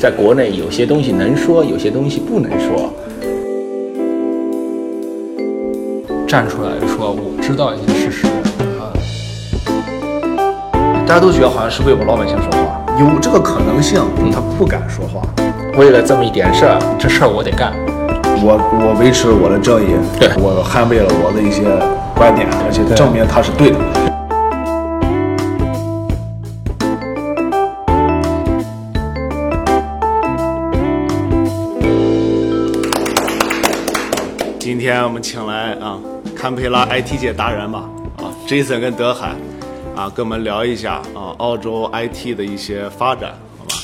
在国内有些东西能说，有些东西不能说。站出来说，我知道一些事实啊。大家都觉得好像是为我们老百姓说话，有这个可能性，他不敢说话。为了这么一点事儿，这事儿我得干。我我维持我的正义，对我捍卫了我的一些观点，而且证明他是对的。今天我们请来啊，堪培拉 IT 界达人吧，啊，Jason 跟德海，啊，跟我们聊一下啊，澳洲 IT 的一些发展，好吧？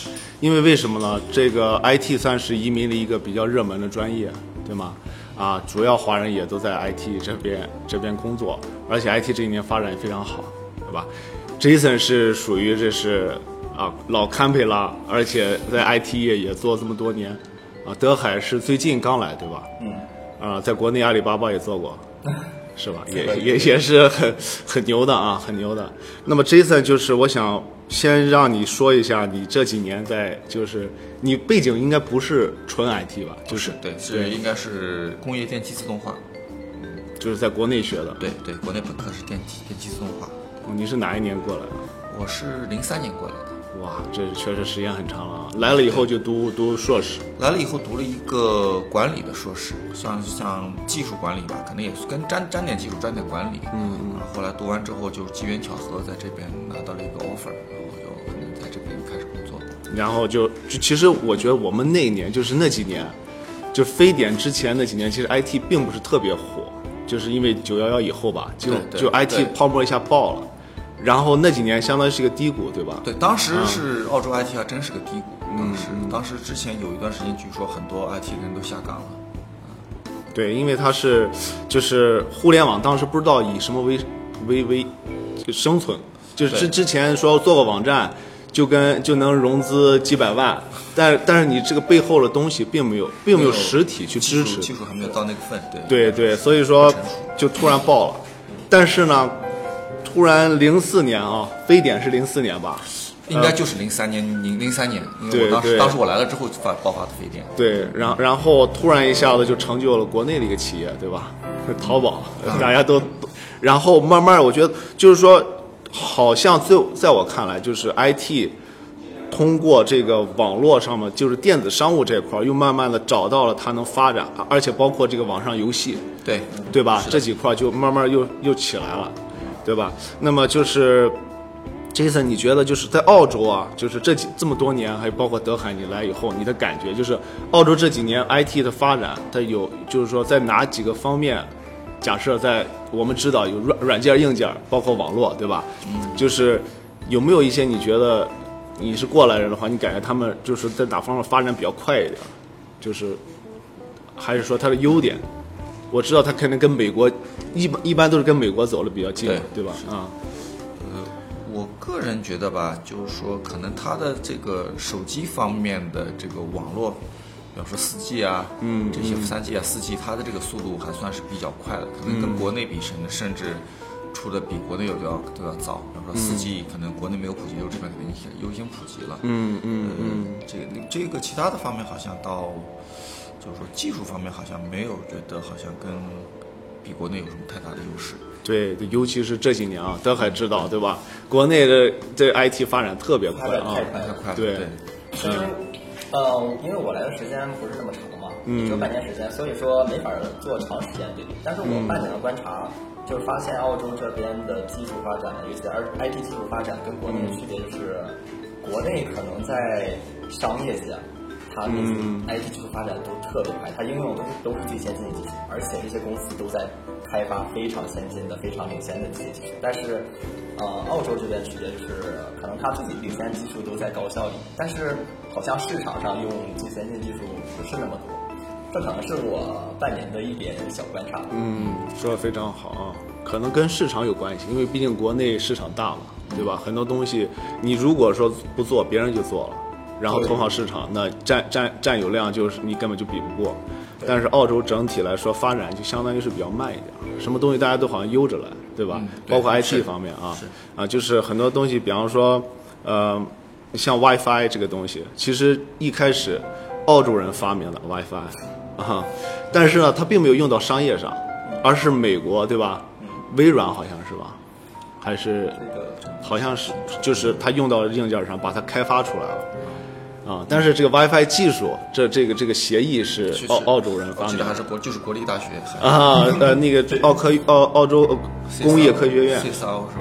因为为什么呢？这个 IT 算是移民的一个比较热门的专业，对吗？啊，主要华人也都在 IT 这边这边工作，而且 IT 这一年发展也非常好，对吧？Jason 是属于这是啊老堪培拉，而且在 IT 业也做这么多年，啊，德海是最近刚来，对吧？嗯。啊，在国内阿里巴巴也做过，是吧？也也也是很很牛的啊，很牛的。那么 Jason 就是我想先让你说一下，你这几年在就是你背景应该不是纯 IT 吧？就是对，是应该是工业电气自动化。就是在国内学的。对对，国内本科是电气电气自动化。哦你是哪一年过来的？我是零三年过来的，哇，这确实时间很长了啊！来了以后就读读硕士。来了以后读了一个管理的硕士，像像技术管理吧，可能也是跟沾沾点技术，沾点管理。嗯嗯。后来读完之后，就是机缘巧合在这边拿到了一个 offer，然后就可能在这边开始工作。然后就就其实我觉得我们那一年就是那几年，就非典之前那几年，其实 IT 并不是特别火，就是因为九幺幺以后吧，就就 IT 泡沫一下爆了，然后那几年相当于是一个低谷，对吧？对，当时是澳洲 IT 还真是个低谷。当时当时之前有一段时间，据说很多 IT 人都下岗了。对，因为它是就是互联网当时不知道以什么为为为生存，就是之之前说做个网站就跟就能融资几百万，但但是你这个背后的东西并没有并没有实体去支持，技术还没有到那个份，对对对，所以说就突然爆了，但是呢，突然零四年啊，非典是零四年吧？应该就是零三年，零零三年，因为对我当时对当时我来了之后发爆发的非典。对，然后然后突然一下子就成就了国内的一个企业，对吧？淘宝，大家都，然后慢慢我觉得就是说，好像在在我看来，就是 IT 通过这个网络上面，就是电子商务这块儿，又慢慢的找到了它能发展，而且包括这个网上游戏，对对吧？这几块就慢慢又又起来了，对吧？那么就是，Jason，你觉得就是在澳洲啊，就是这几这么多年，还有包括德海你来以后，你的感觉就是澳洲这几年 IT 的发展，它有就是说在哪几个方面？假设在我们知道有软软件、硬件，包括网络，对吧？就是有没有一些你觉得你是过来人的话，你感觉他们就是在哪方面发展比较快一点？就是还是说它的优点？我知道他肯定跟美国一般一般都是跟美国走的比较近，对对吧？啊，呃我个人觉得吧，就是说可能它的这个手机方面的这个网络，比方说四 G 啊，嗯这些三 G 啊、四 G，它的这个速度还算是比较快的，可能跟国内比，甚至甚至出的比国内都要都要早。比方说四 G，可能国内没有普及，就这边肯定先优先普及了。嗯嗯嗯，这个这个其他的方面好像到，就是说技术方面好像没有觉得好像跟比国内有什么太大的优势。对，尤其是这几年啊，德海知道对吧？国内的这 IT 发展特别快啊太，快太快了，对对其实，呃，因为我来的时间不是那么长嘛，也就半年时间，所以说没法做长时间对比。但是我半年的观察，就是发现澳洲这边的技术发展，尤其是 IT 技术发展跟国内的区别就是，国内可能在商业界，它那些 IT 技术发展都特别快，它应用的都是最先进的技术，而且这些公司都在开发非常先进的、非常领先的这些技术。但是，呃，澳洲这边区别就是，可能它自己领先技术都在高校里，但是好像市场上用最先进技术不是那么多。这可能是我半年的一点小观察。嗯，说的非常好啊，可能跟市场有关系，因为毕竟国内市场大嘛，对吧？很多东西你如果说不做，别人就做了，然后同好市场，那占占占有量就是你根本就比不过。但是澳洲整体来说发展就相当于是比较慢一点，什么东西大家都好像悠着来，对吧？嗯对包括 IT 方面啊是，啊，就是很多东西，比方说，呃，像 WiFi 这个东西，其实一开始澳洲人发明的 WiFi 啊，但是呢，它并没有用到商业上，而是美国对吧？微软好像是吧？还是这个好像是就是它用到硬件上把它开发出来了。啊，但是这个 WiFi 技术，这这个这个协议是澳澳洲人发明的还是国就是国立大学啊，呃，那个澳科澳澳洲呃工业科学院？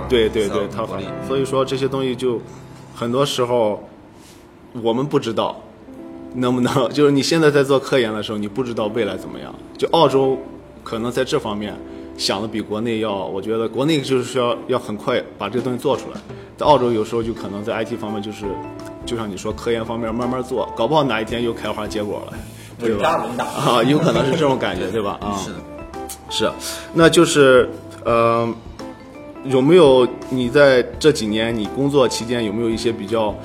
对对对，它国立。所以说这些东西就很多时候我们不知道能不能，就是你现在在做科研的时候，你不知道未来怎么样。就澳洲可能在这方面想的比国内要，我觉得国内就是要要很快把这个东西做出来，在澳洲有时候就可能在 IT 方面就是，就像你说科研方面慢慢做，搞不好哪一天又开花结果了，对吧？啊，有可能是这种感觉，对吧？啊，是的，是，那就是呃，有没有你在这几年你工作期间有没有一些比较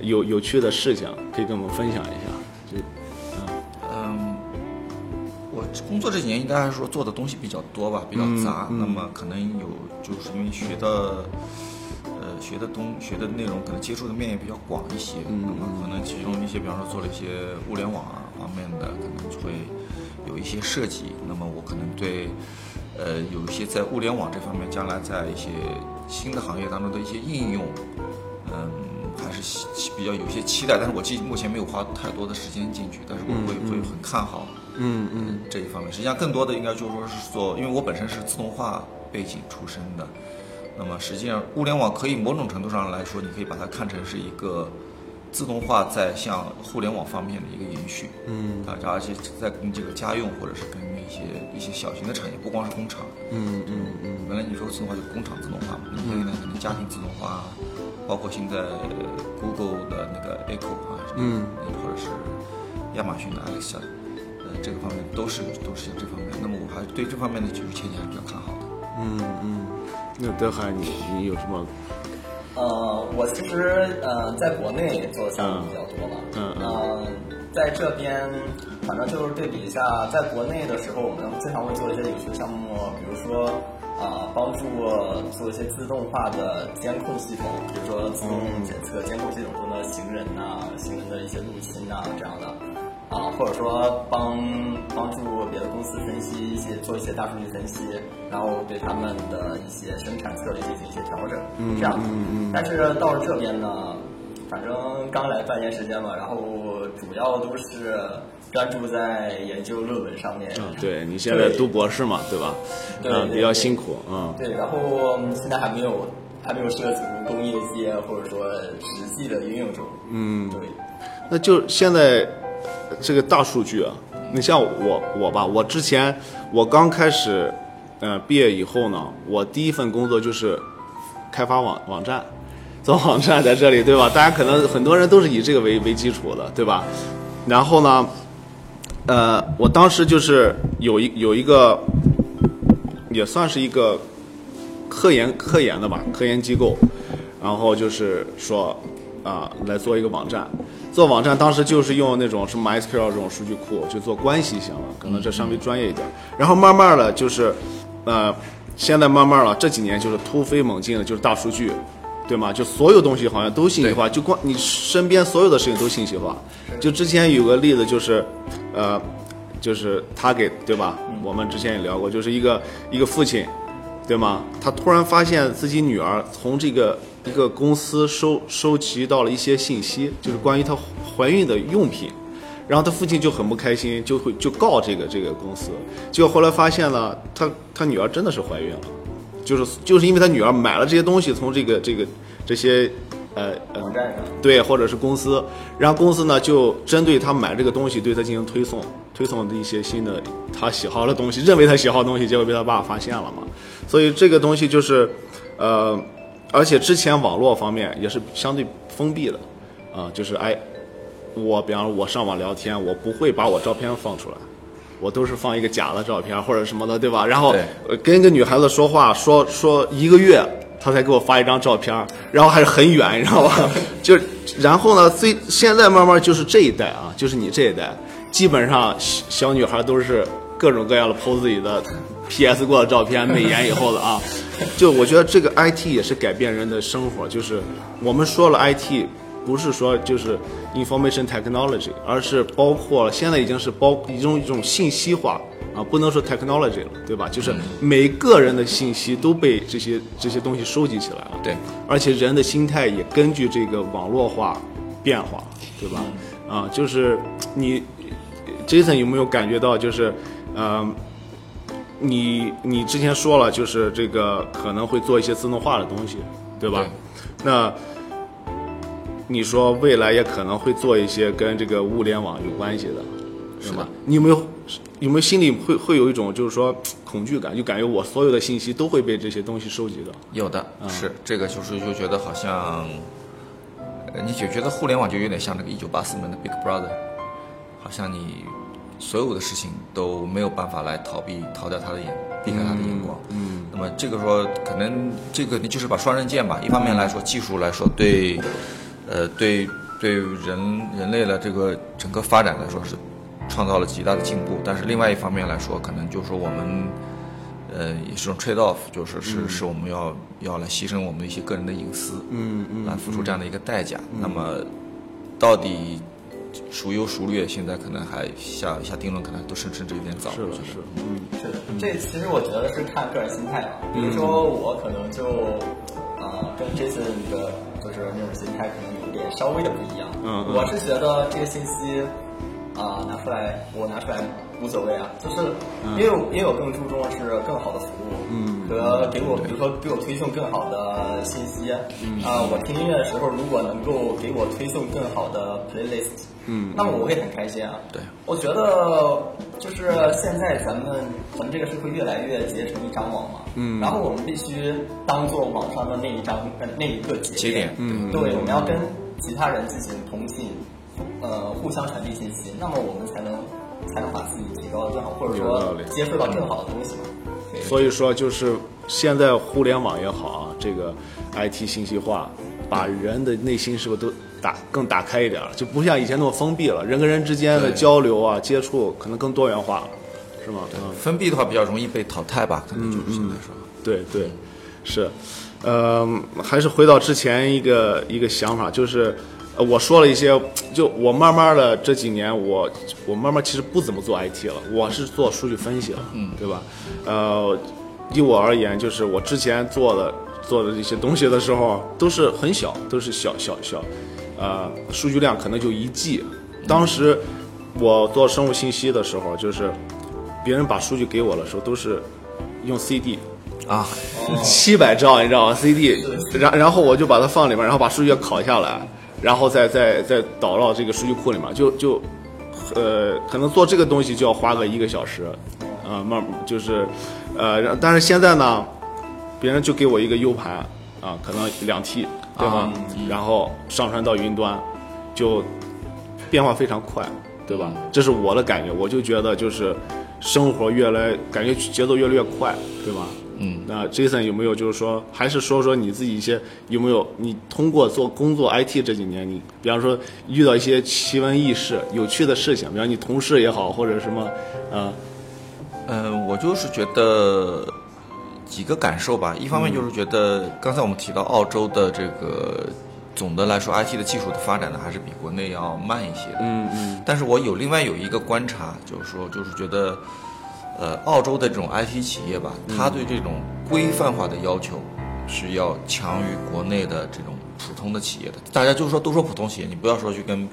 有有趣的事情可以跟我们分享一下？工作这几年应该还是说做的东西比较多吧，比较杂。那么可能有就是因为学的，呃，学的东学的内容可能接触的面也比较广一些。那么可能其中一些，比方说做了一些物联网方面的，可能就会有一些涉及。那么我可能对。呃，有一些在物联网这方面，将来在一些新的行业当中的一些应用，嗯，还是比较有些期待，但是我记目前没有花太多的时间进去，但是我会、会很看好，嗯嗯这一方面。实际上，更多的应该就是说是做，因为我本身是自动化背景出身的，那么实际上物联网可以某种程度上来说，你可以把它看成是一个自动化在向互联网方面的一个延续，嗯。啊，而且在跟这个家用或者是跟一些一些小型的产业，不光是工厂，嗯嗯嗯。原来你说自动化就工厂自动化嘛，那么现在可能家庭自动化，包括现在 Google 的那个 Echo 啊，嗯，或者是亚马逊的 Alexa，呃，这个方面都是都是像这方面。那么我还对这方面的技术前景还是比较看好的。嗯嗯。那德海，你你有什么？呃，我其实呃在国内做的项目比较多嘛，嗯嗯呃在这边反正就是对比一下，在国内的时候，我们经常会做一些有趣的项目，比如说啊、帮助做一些自动化的监控系统，比如说自动检测监控系统中的行人呐、行人的一些入侵呐、这样的。啊，或者说帮帮助别的公司分析一些做一些大数据分析，然后对他们的一些生产策略进行一些调整，嗯这样嗯嗯。但是到了这边呢，反正刚来半年时间嘛，然后主要都是专注在研究论文上面。嗯，对你现在读博士嘛，对吧？嗯，比较辛苦，嗯对，然后现在还没有还没有涉足工业界或者说实际的应用中。嗯。对。那就现在这个大数据啊，你像我我吧，我之前我刚开始，呃，毕业以后呢，我第一份工作就是开发网网站，做网站在这里，对吧？大家可能很多人都是以这个为为基础的，对吧？然后呢，呃，我当时就是有一有一个，也算是一个科研科研的吧，科研机构，然后就是说啊、来做一个网站，做网站当时就是用那种什么 MySQL 这种数据库，就做关系型了，可能这稍微专业一点。然后慢慢的就是，呃，现在慢慢了，这几年就是突飞猛进的，就是大数据。对吗？就所有东西好像都信息化，就光你身边所有的事情都信息化。就之前有个例子就是，呃，就是他给对吧？我们之前也聊过，就是一个一个父亲，对吗？他突然发现自己女儿从这个一个公司收收集到了一些信息，就是关于她怀孕的用品，然后她父亲就很不开心，就会就告这个这个公司，结果后来发现了，她她女儿真的是怀孕了。就是就是因为她女儿买了这些东西，从这个这个这些呃呃网站上对，或者是公司，然后公司呢就针对他买这个东西，对他进行推送，推送的一些新的他喜好的东西，认为他喜好的东西，结果被他爸发现了嘛。所以这个东西就是，呃，而且之前网络方面也是相对封闭的，啊、就是哎，我比方说我上网聊天，我不会把我照片放出来。我都是放一个假的照片或者什么的，对吧？然后跟一个女孩子说话，说说一个月，她才给我发一张照片，然后还是很远，你知道吧？就然后呢，最现在慢慢就是这一代啊，就是你这一代，基本上小小女孩都是各种各样的 PO 自己的 PS 过的照片，美颜以后的啊。就我觉得这个 IT 也是改变人的生活，就是我们说了 IT 不是说就是 information technology，而是包括现在已经是包一种一种信息化啊，不能说 technology 了，对吧？就是每个人的信息都被这些这些东西收集起来了，对，而且人的心态也根据这个网络化变化，对吧？啊，就是你 Jason 有没有感觉到，就是呃，你你之前说了，就是这个可能会做一些自动化的东西，对吧？对那你说未来也可能会做一些跟这个物联网有关系的，是吧？你有没有有没有心里会会有一种就是说恐惧感，就感觉我所有的信息都会被这些东西收集到？有的是这个，就是就觉得好像，呃，你就觉得互联网就有点像那个一九八四年的 Big Brother，好像你所有的事情都没有办法来逃避逃掉他的眼，避开他的眼光。嗯，那么这个说可能这个你就是把双刃剑吧，一方面来说技术来说对，呃对对人人类的这个整个发展来说是创造了极大的进步，但是另外一方面来说，可能就是说我们。呃，也是种 trade off，就是是是我们要要来牺牲我们的一些个人的隐私，嗯嗯来付出这样的一个代价。那么，到底孰优孰劣，现在可能还下下定论，可能都甚甚至有点早。是的，我觉得是的，嗯。是的，这其实我觉得是看个人心态吧。比如说我可能就啊、跟 Jason 的就是那种心态可能有点稍微的不一样。嗯嗯我是觉得这个信息啊、拿出来我拿出来无所谓啊，就是因为我因为我更注重的是更好的服务，嗯和给我比如说给我推送更好的信息啊、我听音乐的时候如果能够给我推送更好的 playlist，嗯。那么我会很开心啊。对，我觉得就是现在咱们咱们这个社会越来越结成一张网嘛，嗯。然后我们必须当做网上的那一张呃那一个节节点嗯。对，我们要跟其他人进行通信，呃，互相传递信息，那么我们才能才能把自己提高得更好，或者说接触到更好的东西嘛。对。所以说，就是现在互联网也好啊，这个 IT 信息化，把人的内心是不是都打更打开一点了？就不像以前那么封闭了，人跟人之间的交流啊、接触可能更多元化了，是吗？嗯，封闭的话比较容易被淘汰吧，可能就是现在说。对对，是，呃，还是回到之前一个一个想法，就是。呃我说了一些，就我慢慢的这几年，我我慢慢其实不怎么做 IT 了，我是做数据分析了，嗯，对吧？呃，以我而言，就是我之前做的做的这些东西的时候，都是很小，都是小小小，呃，数据量可能就一 G。当时我做生物信息的时候，就是别人把数据给我的时候，都是用 CD，啊，七百兆，你知道吗？CD，然然后我就把它放里面，然后把数据拷下来，然后再再再导到这个数据库里面，就就，呃，可能做这个东西就要花个一个小时，啊、慢就是，呃，但是现在呢，别人就给我一个 U 盘，啊，可能两 T，对吧？然后上传到云端，就变化非常快，对吧？这是我的感觉，我就觉得就是生活越来感觉节奏越来越快，对吧？嗯，那 Jason 有没有就是说，还是说说你自己一些有没有你通过做工作 IT 这几年，你比方说遇到一些奇闻异事、有趣的事情，比方你同事也好，或者什么，呃，嗯，我就是觉得几个感受吧。一方面就是觉得，刚才我们提到澳洲的这个总的来说，IT 的技术的发展呢，还是比国内要慢一些的。嗯嗯但是我有另外有一个观察，就是说，就是觉得，呃，澳洲的这种 IT 企业吧，它对这种规范化的要求是要强于国内的这种普通的企业的。大家就是说都说普通企业，你不要说去跟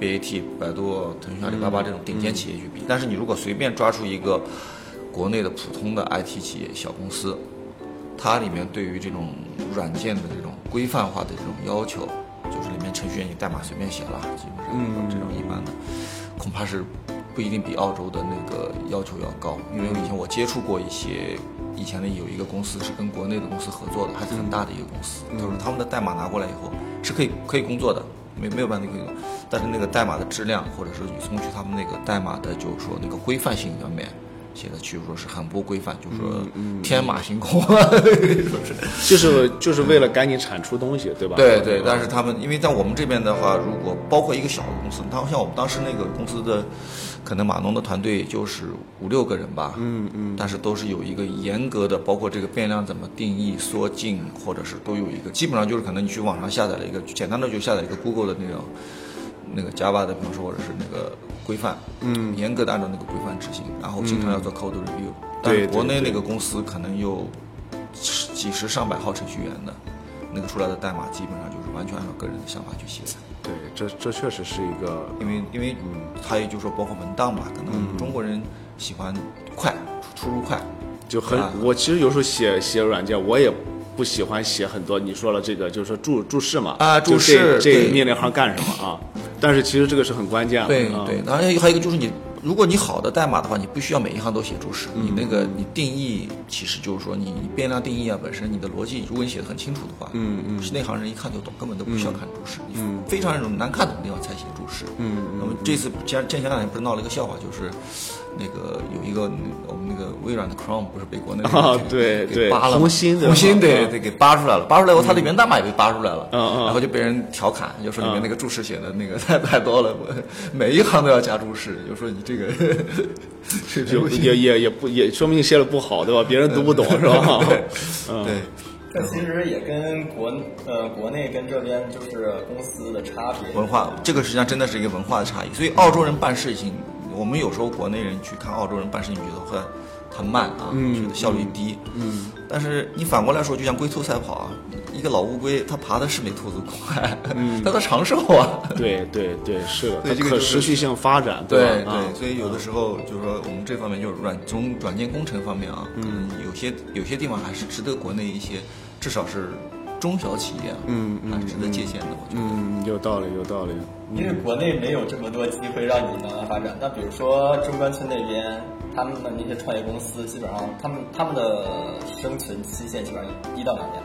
BAT、百度、腾讯、阿里巴巴这种顶尖企业去比。但是你如果随便抓出一个国内的普通的 IT 企业小公司，它里面对于这种软件的这种规范化的这种要求，就是里面程序员你代码随便写了，基本上这种一般的，恐怕是不一定比澳洲的那个要求要高。因为以前我接触过一些，以前的有一个公司是跟国内的公司合作的，还是很大的一个公司，就是他们的代码拿过来以后是可以可以工作的，没没有办法可以用，但是那个代码的质量或者是你送去他们那个代码的，就是说那个规范性方面。写的，据说是很不规范，就是说嗯天马行空，说是。就是就是为了赶紧产出东西，对吧？对对，但是他们因为在我们这边的话，如果包括一个小的公司，他像我们当时那个公司的，可能码农的团队就是五六个人吧，嗯嗯，但是都是有一个严格的，包括这个变量怎么定义、缩进，或者是都有一个，基本上就是可能你去网上下载了一个简单的就下载一个 Google 的那种那个 Java 的，比方说或者是那个规范，嗯，严格的按照那个规范执行，然后经常要做 code review，、对国内那个公司可能有几十上百号程序员的，那个出来的代码基本上就是完全按照个人的想法去写的。对，这这确实是一个因为因为还有就是说包括文档吧，可嗯。能中国人喜欢快，出入快，就很啊，我其实有时候写写软件，我也不喜欢写很多。你说了这个，就是说注注释嘛，啊注释这命令行干什么啊？但是其实这个是很关键的。啊对对，然后还有一个就是你，如果你好的代码的话，你不需要每一行都写注释，你那个你定义其实就是说你你变量定义啊，本身你的逻辑，如果你写的很清楚的话，嗯嗯，是内行人一看就懂，根本都不需要看注释，你非常那种难看懂的地方才写注释。嗯，那么这次前前前两天不是闹了一个笑话，就是那个有一个我们那个微软的 Chrome 不是被国内啊给给对对扒了吗？红心红心对啊。对给扒出来了，扒出来以后它的源代码也被扒出来了，然后就被人调侃，就说里面那个注释写的那个太太多了，我 每一行都要加注释，就说你这个 也也也不也说明你写的不好，对吧？别人读不懂是吧？嗯，对。这其实也跟国呃国内跟这边就是公司的差别。文化，这个实际上真的是一个文化的差异。所以澳洲人办事情，我们有时候国内人去看澳洲人办事情，觉得很很慢啊，觉得效率低。嗯，但是你反过来说，就像龟兔赛跑啊，一个老乌龟它爬的是没兔子快，嗯，它的长寿啊。对对对，是的，它这个就是持续性发展，对对，所以有的时候就是说，我们这方面就是软从软件工程方面啊，嗯，有些有些地方还是值得国内一些，至少是中小企业啊，嗯还是值得借鉴的，我觉得。嗯，有道理，有道理。因为国内没有这么多机会让你慢慢发展。那比如说中关村那边，他们的那些创业公司，基本上他们他们的生存期限基本上一到两年。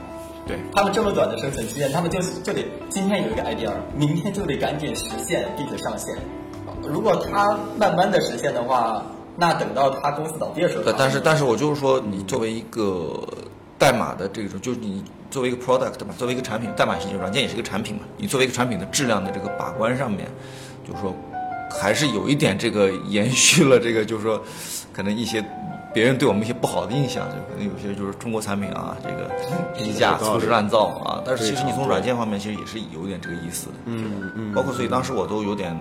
对，他们这么短的生存期限，他们就就得今天有一个 idea，明天就得赶紧实现并且上线。如果他慢慢的实现的话，那等到他公司倒闭的时候，对，但是但是我就是说，你作为一个代码的这种，就是你作为一个 product 嘛，作为一个产品，代码是软件也是一个产品嘛，你作为一个产品的质量的这个把关上面，就是说还是有一点这个延续了这个，就是说可能一些。别人对我们一些不好的印象，就可能有些就是中国产品啊，这个低价、粗制滥造啊。但是其实你从软件方面，其实也是有点这个意思的。嗯嗯。包括所以当时我都有点，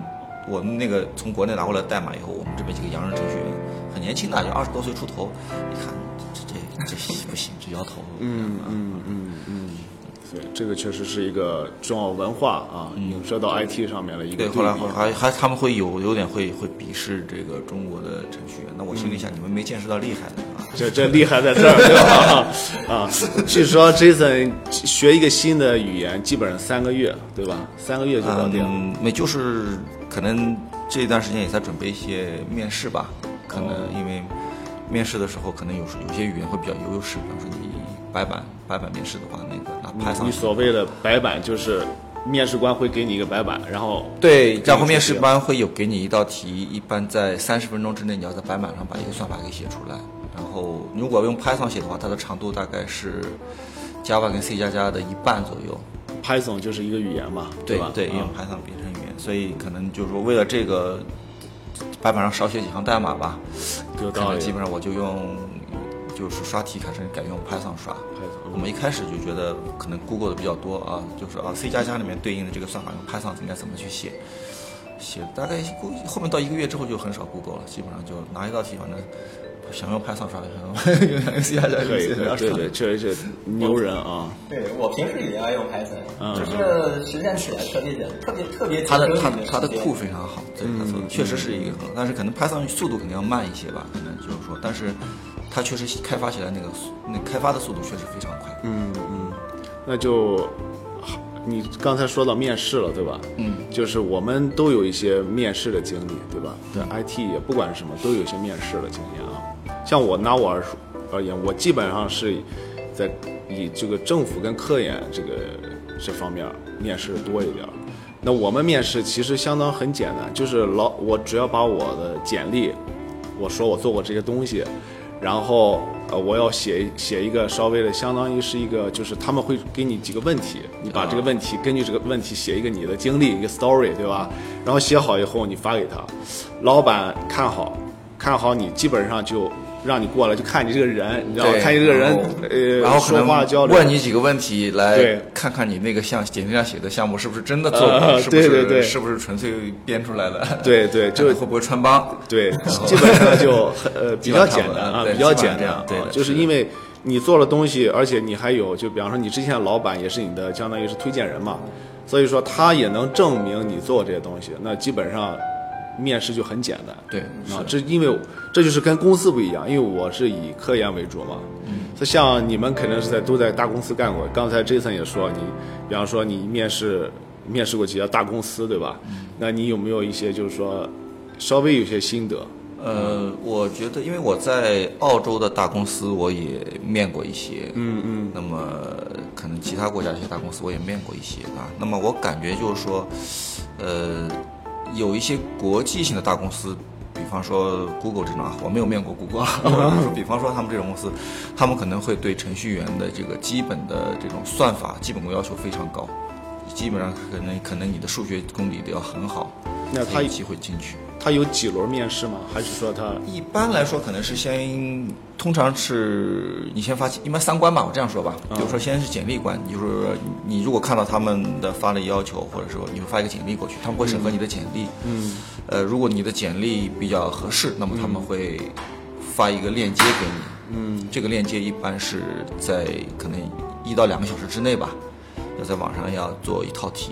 我们那个从国内拿过来代码以后，我们这边几个洋人程序员很年轻的，就二十多岁出头，一看这这这不行，这摇头。嗯嗯嗯嗯，对，这个确实是一个重要文化啊，影射到 IT 上面的一个对，对后来比还还他们会有有点会会鄙视这个中国的程序员。那我心里想，你们没见识到厉害的啊。这这厉害在这儿，对吧？啊，据说 Jason 学一个新的语言，基本上三个月，对吧？三个月就搞定。嗯，没就是可能这段时间也在准备一些面试吧，可能因为面试的时候可能有时有些语言会比较有优势，比方说你白板白板面试的话，那个拿 Python 你所谓的白板就是面试官会给你一个白板，然后对，然后面试官会有给你一道题，一般在三十分钟之内，你要在白板上把一个算法给写出来。然后如果用 Python 写的话，它的长度大概是 Java 跟 C 加加的一半左右。Python 就是一个语言嘛，对吧？对用 Python 编程语言，所以可能就是说为了这个白板上少写几行代码吧，可有道理。能基本上我就用就是刷题开始改用 Python 刷。Python 我们一开始就觉得可能 Google 的比较多啊，就是啊 C 加加里面对应的这个算法用 Python 应该怎么去写，写大概估计后面到一个月之后就很少 Google 了，基本上就拿一道题，反正想用 Python 刷就想用 C 加加可以，对对，确实是牛人啊。对我平时也爱用 Python，、嗯就是实践起来特别简，特别特别它的节省你它它的库非常好，对，它的确实是一个很好，但是可能 Python 速度肯定要慢一些吧，可能就是说，但是它确实开发起来那个那开发的速度确实非常快。嗯嗯，那就你刚才说到面试了，对吧？嗯，就是我们都有一些面试的经历，对吧？对 IT 也不管是什么，都有一些面试的经验。像我拿我而说而言，我基本上是在以这个政府跟科研这个这方面面试多一点儿。那我们面试其实相当很简单，就是老我只要把我的简历我说我做过这些东西，然后呃我要写写一个稍微的，相当于是一个就是他们会给你几个问题，你把这个问题根据这个问题写一个你的经历一个 story 对吧？然后写好以后你发给他，老板看好看好你基本上就。让你过来就看你这个人，你知道吗？看你这个人，呃，然后可能话交流，问你几个问题，来对看看你那个项简历上写的项目是不是真的做过，呃是不是对对对是不是纯粹编出来的？对对 就看会不会穿帮？对，基本上就很呃 比较简单啊，比较简单对，就是因为你做了东西，而且你还有就比方说你之前的老板也是你的相当于是推荐人嘛，所以说他也能证明你做这些东西，那基本上面试就很简单。对，啊，这因为这就是跟公司不一样，因为我是以科研为主嘛。嗯，所以像你们肯定是在都在大公司干过。刚才 Jason 也说，你比方说你面试面试过几家大公司，对吧？嗯，那你有没有一些就是说稍微有些心得？呃，我觉得，因为我在澳洲的大公司我也面过一些，嗯嗯那么可能其他国家一些大公司我也面过一些啊。那么我感觉就是说，呃，有一些国际性的大公司，比方说 Google 这种啊，我没有面过 Google 比方说他们这种公司，他们可能会对程序员的这个基本的这种算法基本功要求非常高，基本上可能可能你的数学功底得要很好，那他才有机会进去。他有几轮面试吗？还是说他一般来说，可能是先，通常是你先发，一般三关吧，我这样说吧，比如说先是简历关，就是说你如果看到他们的发的要求，或者说你会发一个简历过去，他们会审核你的简历，嗯，呃，如果你的简历比较合适，那么他们会发一个链接给你，嗯，这个链接一般是在可能一到两个小时之内吧，要在网上要做一套题，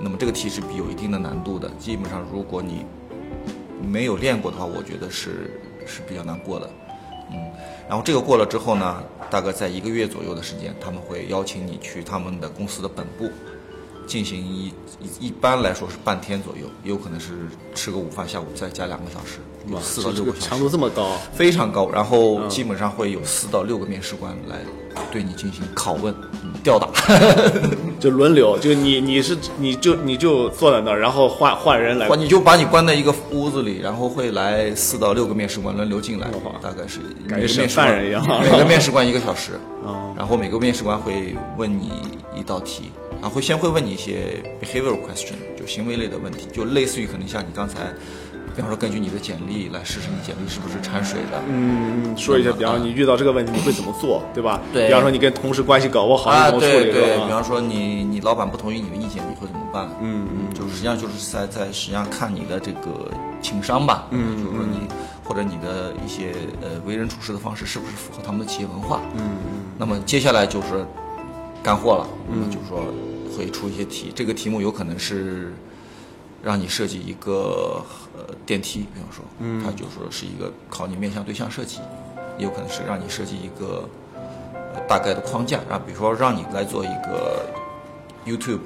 那么这个题是比有一定的难度的，基本上如果你没有练过的话，我觉得是是比较难过的。嗯，然后这个过了之后呢，大概在一个月左右的时间，他们会邀请你去他们的公司的本部进行一一一般来说是半天左右，也有可能是吃个午饭，下午再加两个小时，有四到六个小时。个强度这么高？非常高，然后基本上会有四到六个面试官来对你进行拷问、嗯吊打。就轮流，就你你是你就你就坐在那儿，然后换换人来，你就把你关在一个屋子里，然后会来四到六个面试官轮流进来哇，大概是感觉审每个面试官犯人一样。每个面试官一个小时，哦。然后每个面试官会问你一道题，然后会先会问你一些 behavioral question，就行为类的问题，就类似于可能像你刚才，比方说根据你的简历来试试你简历是不是掺水的，嗯，说一下，比方说你遇到这个问题，你会怎么做，对吧？对比方说你跟同事关系搞不好，怎么处理，对对，比方说你你老板不同意你的意见，你会怎么办？嗯嗯就是实际上就是在在实际上看你的这个情商吧，嗯就是说你或者你的一些呃为人处事的方式是不是符合他们的企业文化？嗯嗯那么接下来就是干货了，嗯就是说会出一些题，这个题目有可能是让你设计一个呃电梯，比方说，嗯它就说是一个考你面向对象设计，也有可能是让你设计一个、呃大概的框架，啊比如说让你来做一个 YouTube，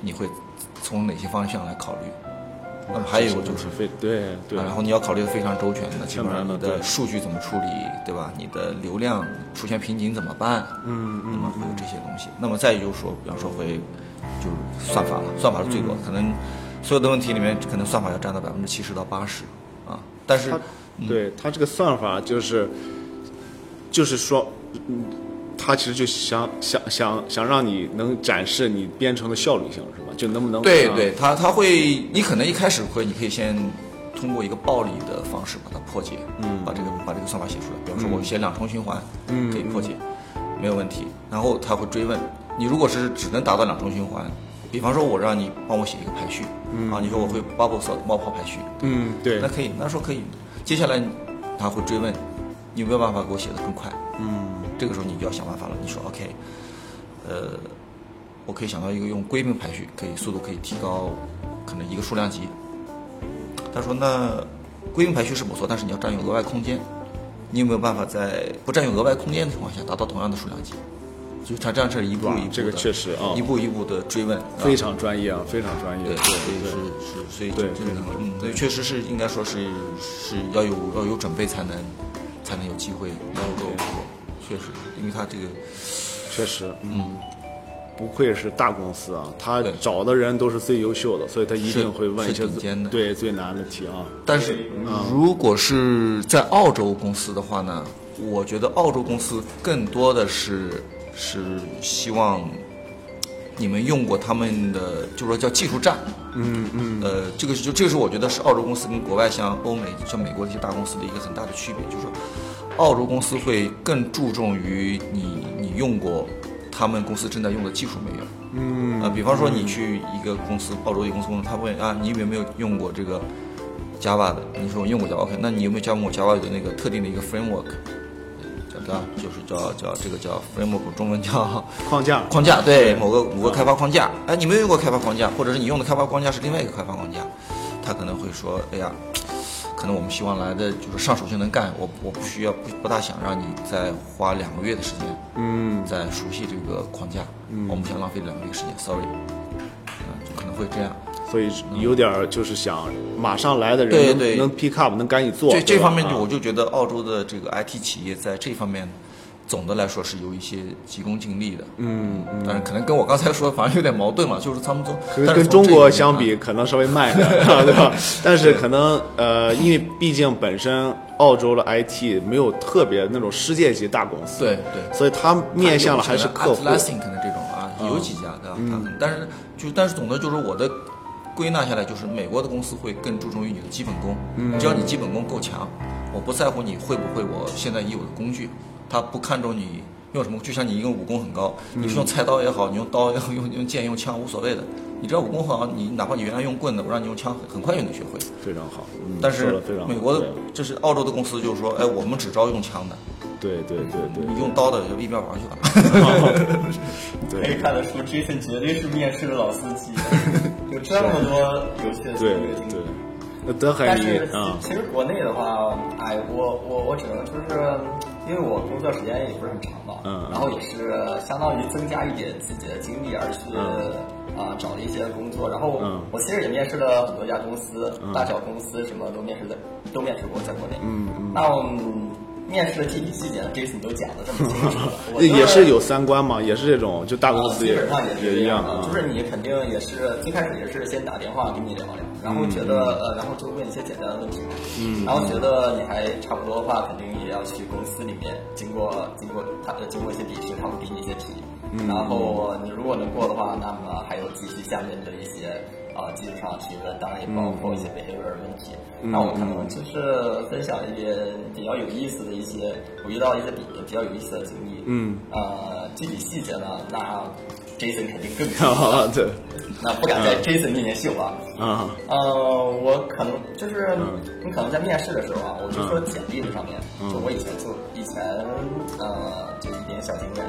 你会从哪些方向来考虑？那么还有就是非对对啊，然后你要考虑的非常周全的，基本上你的数据怎么处理，对吧？你的流量出现瓶颈怎么办？嗯那么会有这些东西。那么再就是说，比方说会就是算法了，算法是最多可能所有的问题里面，可能算法要占到百分之七十到八十啊。但是他对他这个算法就是，就是说，嗯，他其实就想想想想让你能展示你编程的效率性，是吧？就能不能啊对对，它它会，你可能一开始会，你可以先通过一个暴力的方式把它破解，嗯把这个把这个算法写出来。比方说，我写两重循环，嗯可以破解，没有问题。然后他会追问你，如果是只能达到两重循环，比方说我让你帮我写一个排序，嗯啊，你说我会 bubble sort 冒泡排序，嗯对那可以，那说可以。接下来他会追问，你有没有办法给我写的更快？嗯这个时候你就要想办法了。你说 OK，呃，我可以想到一个用归并排序，可以速度可以提高，可能一个数量级。他说那归并排序是不错，但是你要占用额外空间。你有没有办法在不占用额外空间的情况下达到同样的数量级？就他这样是一步一步的，这个确实啊一步一步的追问，非常专业啊，非常专业，对，对所以对是是，所以对这个非常嗯，对，确实是应该说是是要有要有准备才能才能有机会能够过，确实，因为他这个确实，嗯。不愧是大公司啊，他对。找的人都是最优秀的，所以他一定会问一些最难的题啊。但是如果是在澳洲公司的话呢，我觉得澳洲公司更多的是是希望你们用过他们的，就是说叫技术栈。嗯嗯。呃，这个是就这个是我觉得是澳洲公司跟国外像欧美像美国这些大公司的一个很大的区别，就是说澳洲公司会更注重于你你用过他们公司正在用的技术没有。嗯。呃，比方说你去一个公司，澳洲一个公司，他问啊，你有没有用过这个 Java 的？你说我用过 Java，OK，那你有没有教过 Java 的那个特定的一个 framework？叫叫就是叫叫这个叫 framework，中文叫 框架框架，对，某个某个开发框架。哎，你没有用过开发框架，或者是你用的开发框架是另外一个开发框架，他可能会说，哎呀，可能我们希望来的就是上手就能干，我我不需要不不大想让你再花两个月的时间，嗯，在熟悉这个框架，嗯，我们不想浪费两个月时间，sorry，嗯，就可能会这样。所以有点儿就是想马上来的人能对对能 pick up，能赶紧做。这这方面就啊我就觉得澳洲的这个 IT 企业在这方面，总的来说是有一些急功近利的。嗯，但是可能跟我刚才说的反正有点矛盾嘛，就是他们从可能但是跟中国相比，可能稍微慢一点，对吧？但是可能呃，因为毕竟本身澳洲的 IT 没有特别那种世界级大公司，对对所以它面向的还是客户。Atlassian 可能这种啊，有几家对吧？但是就但是总的就是我的归纳下来，就是美国的公司会更注重于你的基本功，只要你基本功够强，我不在乎你会不会我现在已有的工具，他不看重你用什么，就像你一个武功很高，你是用菜刀也好，你用刀也好，用用剑用枪无所谓的，你只要武功好，你哪怕你原来用棍的，我让你用枪，很快就能学会。非常好，嗯但是美国的对这是澳洲的公司，就是说，哎，我们只招用枪的，对对对对。你用刀的就一边玩去了。可以对看得出，Jason 绝对是面试的老司机，有这么多有趣的对。对。那德海你但是啊，其实国内的话，哎，我我我只能就是，因为我工作时间也不是很长嘛，嗯嗯。然后也是相当于增加一点自己的经历而去啊、找了一些工作，然后嗯。我其实也面试了很多家公司，大小公司什么都面试的，都面试过在国内。嗯嗯。那我们面试的具体细节呢，Jason 都讲的这么清楚 也是有三观嘛，也是这种，就大公司也基本上也是也一样的，啊，就是你肯定也是最开始也是先打电话跟你聊聊，然后觉得、呃，然后就问一些简单的问题，嗯，然后觉得你还差不多的话，肯定也要去公司里面经过经过他呃经过一些笔试，他会给你一些题，嗯，然后你如果能过的话，那么还有继续下面的一些啊、基础上的提问，当然也包括一些 behavior 问题。那我可能就是分享一些比较有意思的一些我遇到一些比比较有意思的经历，嗯，呃，具体细节呢，那 Jason 肯定更清楚。啊 了，对。那不敢在 Jason 面前秀啊。啊，呃，我可能就是你可能在面试的时候啊，我就说简历这上面，就我以前做以前呃就一点小经验，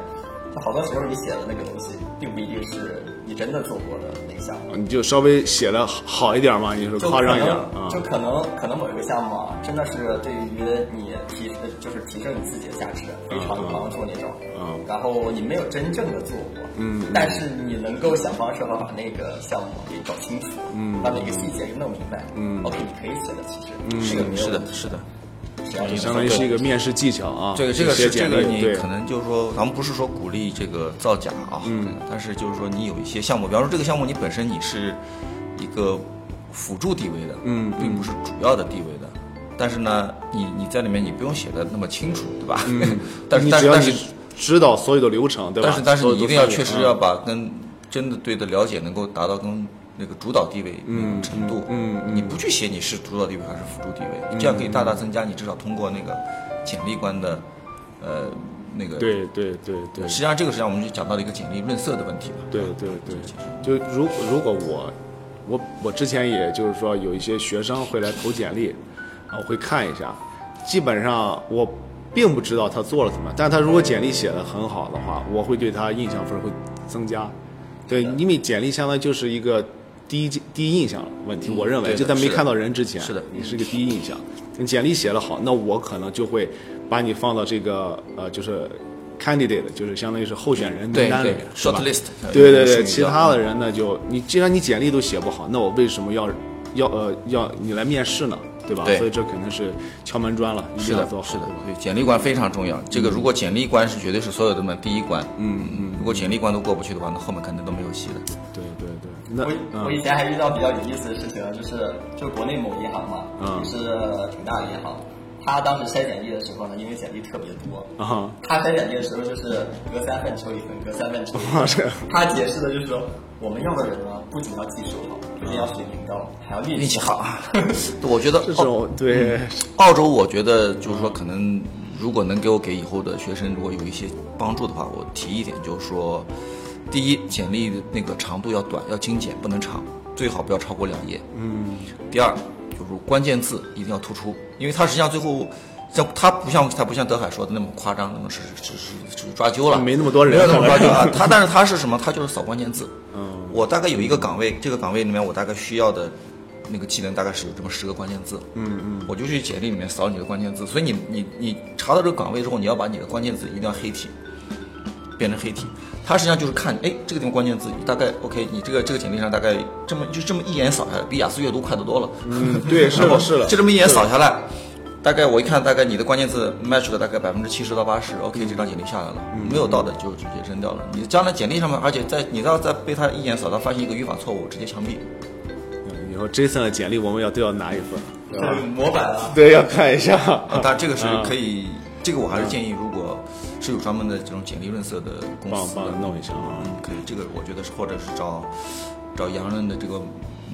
就好多时候你写的那个东西，并不一定是你真的做过的那个项目。你就稍微写的好一点嘛，你说就夸张一点可能啊，就可能可能某一个项目啊，真的是对于你提就是提升你自己的价值非常有帮助那种。嗯然后你没有真正的做过，嗯但是你能够想方设法把那个项目给搞清楚，嗯把每个细节给弄明白，嗯，OK，你可以写的，其实嗯这个没有是的问，题是的。只要你相当于是一个面试技巧啊，这个这个是这个你可能就是说，咱们不是说鼓励这个造假啊，嗯，但是就是说你有一些项目，比方说这个项目你本身你是一个辅助地位的，嗯并不是主要的地位的，但是呢，你你在里面你不用写的那么清楚，对吧？嗯 但是你只要你但是但是知道所有的流程，对吧？但是但是你一定要确实要把跟真的对的了解能够达到跟那个主导地位那种程度，嗯嗯你不去写你是主导地位还是辅助地位，这样可以大大增加你至少通过那个简历关的，呃，那个对对对对。实际上这个实际上我们就讲到了一个简历润色的问题嘛，对对对，就如如果我我我之前也就是说有一些学生会来投简历，啊，我会看一下，基本上我并不知道他做了什么，但他如果简历写的很好的话，我会对他印象分会增加。对，因为简历相当于就是一个第一第一印象问题，我认为就在没看到人之前，是的你是个第一印象。你简历写的好，那我可能就会把你放到这个呃，就是 candidate，就是相当于是候选人名单里面，，short list，对对对，其他的人呢，就你既然你简历都写不好，那我为什么要要呃要你来面试呢？对吧？对所以这肯定是敲门砖了，一是的定要做，好，是的对简历关非常重要。这个如果简历关是绝对是所有的门第一关，嗯嗯，如果简历关都过不去的话，那后面肯定都没有戏的。对我我以嗯前还遇到比较有意思的事情，就是就国内某银行嘛，嗯也是挺大的银行。他当时筛简历的时候呢，因为简历特别多，啊，他筛简历的时候就是隔三份抽一份，隔三份抽一啊份。这他解释的就是说，我们要的人呢，不仅要技术好，不仅要水平高，还要运运气气好。我觉得这澳种对澳洲，我觉得就是说，可能如果能给我给以后的学生如果有一些帮助的话，我提一点就是说，第一，简历的那个长度要短，要精简，不能长，最好不要超过两页。嗯。第二，就是关键字一定要突出，因为它实际上最后。像它不像它不像德海说的那么夸张，那么是是是是抓阄了，没那么多人没有那么抓阄啊。它但是它是什么？它就是扫关键字。嗯，我大概有一个岗位，这个岗位里面我大概需要的那个技能大概是有这么十个关键字。嗯嗯，我就去简历里面扫你的关键字，所以你你你查到这个岗位之后，你要把你的关键字一定要黑体，变成黑体。它实际上就是看，哎，这个地方关键字大概 OK，你这个这个简历上大概这么就这么一眼扫下来，比雅思阅读快得多了。嗯，对，是的，是的，就这么一眼扫下来，大概我一看，大概你的关键字 match 了大概百分之七十到八十，OK，这张简历下来了，没有到的就直接扔掉了。你将来简历上面，而且在你要再被他一眼扫到发现一个语法错误，直接枪毙。嗯以后 Jason 的简历我们要都要拿一份，模板啊，对，要看一下。啊，当然这个是可以，这个我还是建议，如果是有专门的这种简历润色的公司的帮帮弄一下啊嗯，可以，这个我觉得是，或者是找找洋人的这个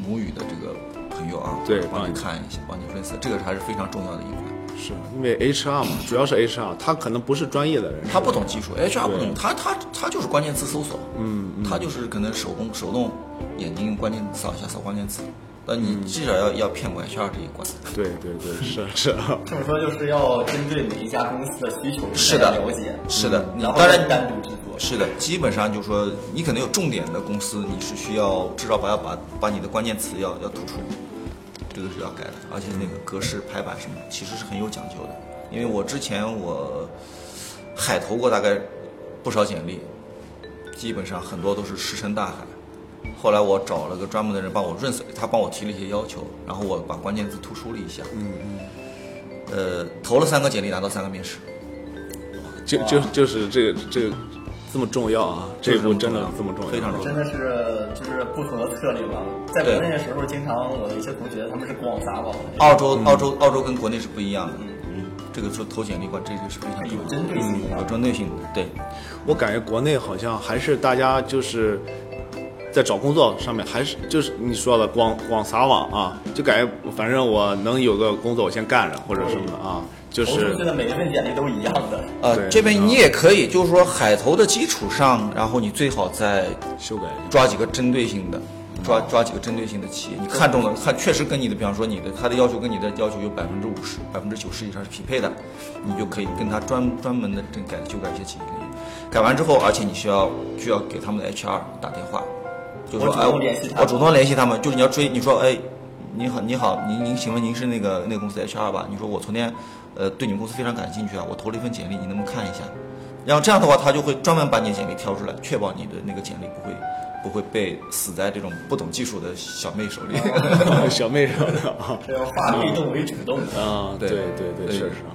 母语的这个朋友啊，对帮你看一下，帮你润色，这个还是非常重要的一块。是因为 HR 嘛，主要是 HR，他可能不是专业的人，他不懂技术，HR 不懂，他他他就是关键词搜索，嗯，他就是可能手工手动眼睛用关键扫一下扫关键词，但你至少要要骗过 HR 这一关。对对对，是是，这么说就是要针对每一家公司的需求是的了解，是的，你然后当然再单独制作。是的，基本上就是说，你可能有重点的公司，你是需要至少把要把把你的关键词要要突出，这个是要改的，而且那个格式排版什么，其实是很有讲究的。因为我之前我海投过大概不少简历，基本上很多都是石沉大海。后来我找了个专门的人帮我润色，他帮我提了一些要求，然后我把关键字突出了一下。嗯嗯。呃，投了三个简历，拿到三个面试。就就就是这个这个这么重要啊，这一步真的这么重要，非常重要真的是就是不同的策略吧。在国内的时候，经常我的一些同学他们是广撒网，澳洲，澳洲，澳洲跟国内是不一样的。嗯，这个说投简历关，这个是非常，有针对性的有针对性的。对，我感觉国内好像还是大家就是在找工作上面，还是就是你说的广广撒网啊，就感觉反正我能有个工作我先干着或者什么的啊，就是去的每一份简历都是一样的。呃，这边你也可以，就是说海投的基础上，然后你最好再修改。抓几个针对性的，抓抓几个针对性的企业，你看中了，看确实跟你的，比方说你的他的要求跟你的要求有百分之五十、百分之九十以上是匹配的，你就可以跟他专专门的改修改一些企业。改完之后，而且你需要需要给他们的 HR 打电话，就说我主哎，动联系他们我主动联系他们，就是你要追，你说哎，你好，你好，您您请问您是那个那个公司 HR 吧？你说我昨天呃对你们公司非常感兴趣啊，我投了一份简历，你能不能看一下？然后这样的话，他就会专门把你的简历挑出来，确保你的那个简历不会不会被死在这种不懂技术的小妹手里。小妹什么的啊 这要化被动为主动。啊，对对对对，对确实啊。